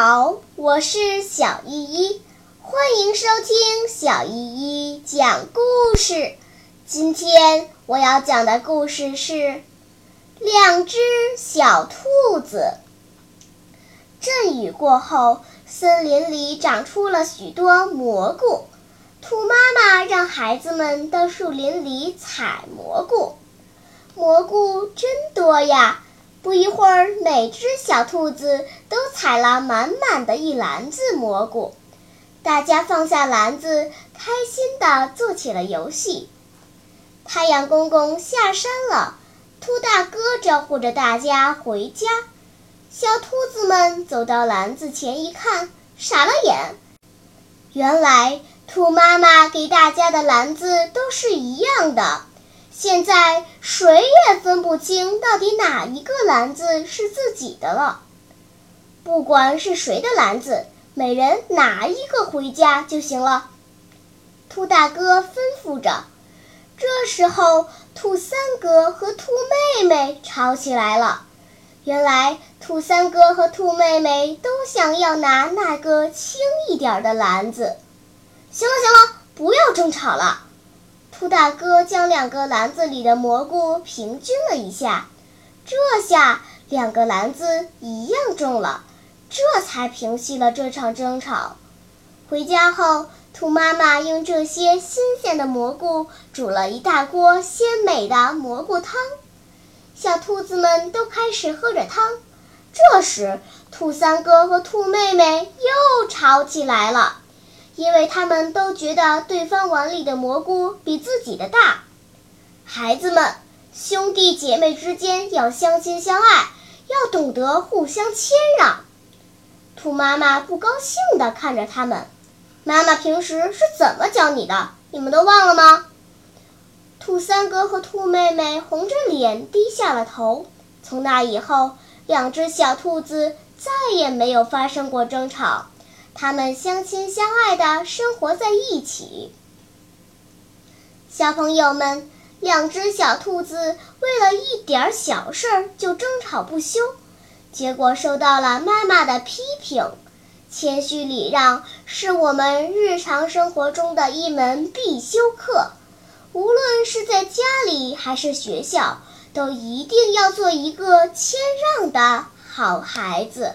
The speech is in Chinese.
好我是小依依，欢迎收听小依依讲故事。今天我要讲的故事是两只小兔子。阵雨过后，森林里长出了许多蘑菇。兔妈妈让孩子们到树林里采蘑菇，蘑菇真多呀！不一会儿，每只小兔子都采了满满的一篮子蘑菇。大家放下篮子，开心地做起了游戏。太阳公公下山了，兔大哥招呼着大家回家。小兔子们走到篮子前一看，傻了眼。原来，兔妈妈给大家的篮子都是一样的。现在谁也分不清到底哪一个篮子是自己的了。不管是谁的篮子，每人拿一个回家就行了。兔大哥吩咐着。这时候，兔三哥和兔妹妹吵起来了。原来，兔三哥和兔妹妹都想要拿那个轻一点的篮子。行了，行了，不要争吵了。兔大哥将两个篮子里的蘑菇平均了一下，这下两个篮子一样重了，这才平息了这场争吵。回家后，兔妈妈用这些新鲜的蘑菇煮了一大锅鲜美的蘑菇汤，小兔子们都开始喝着汤。这时，兔三哥和兔妹妹又吵起来了。因为他们都觉得对方碗里的蘑菇比自己的大。孩子们，兄弟姐妹之间要相亲相爱，要懂得互相谦让。兔妈妈不高兴地看着他们：“妈妈平时是怎么教你的？你们都忘了吗？”兔三哥和兔妹妹红着脸低下了头。从那以后，两只小兔子再也没有发生过争吵。他们相亲相爱的生活在一起。小朋友们，两只小兔子为了一点小事就争吵不休，结果受到了妈妈的批评。谦虚礼让是我们日常生活中的一门必修课，无论是在家里还是学校，都一定要做一个谦让的好孩子。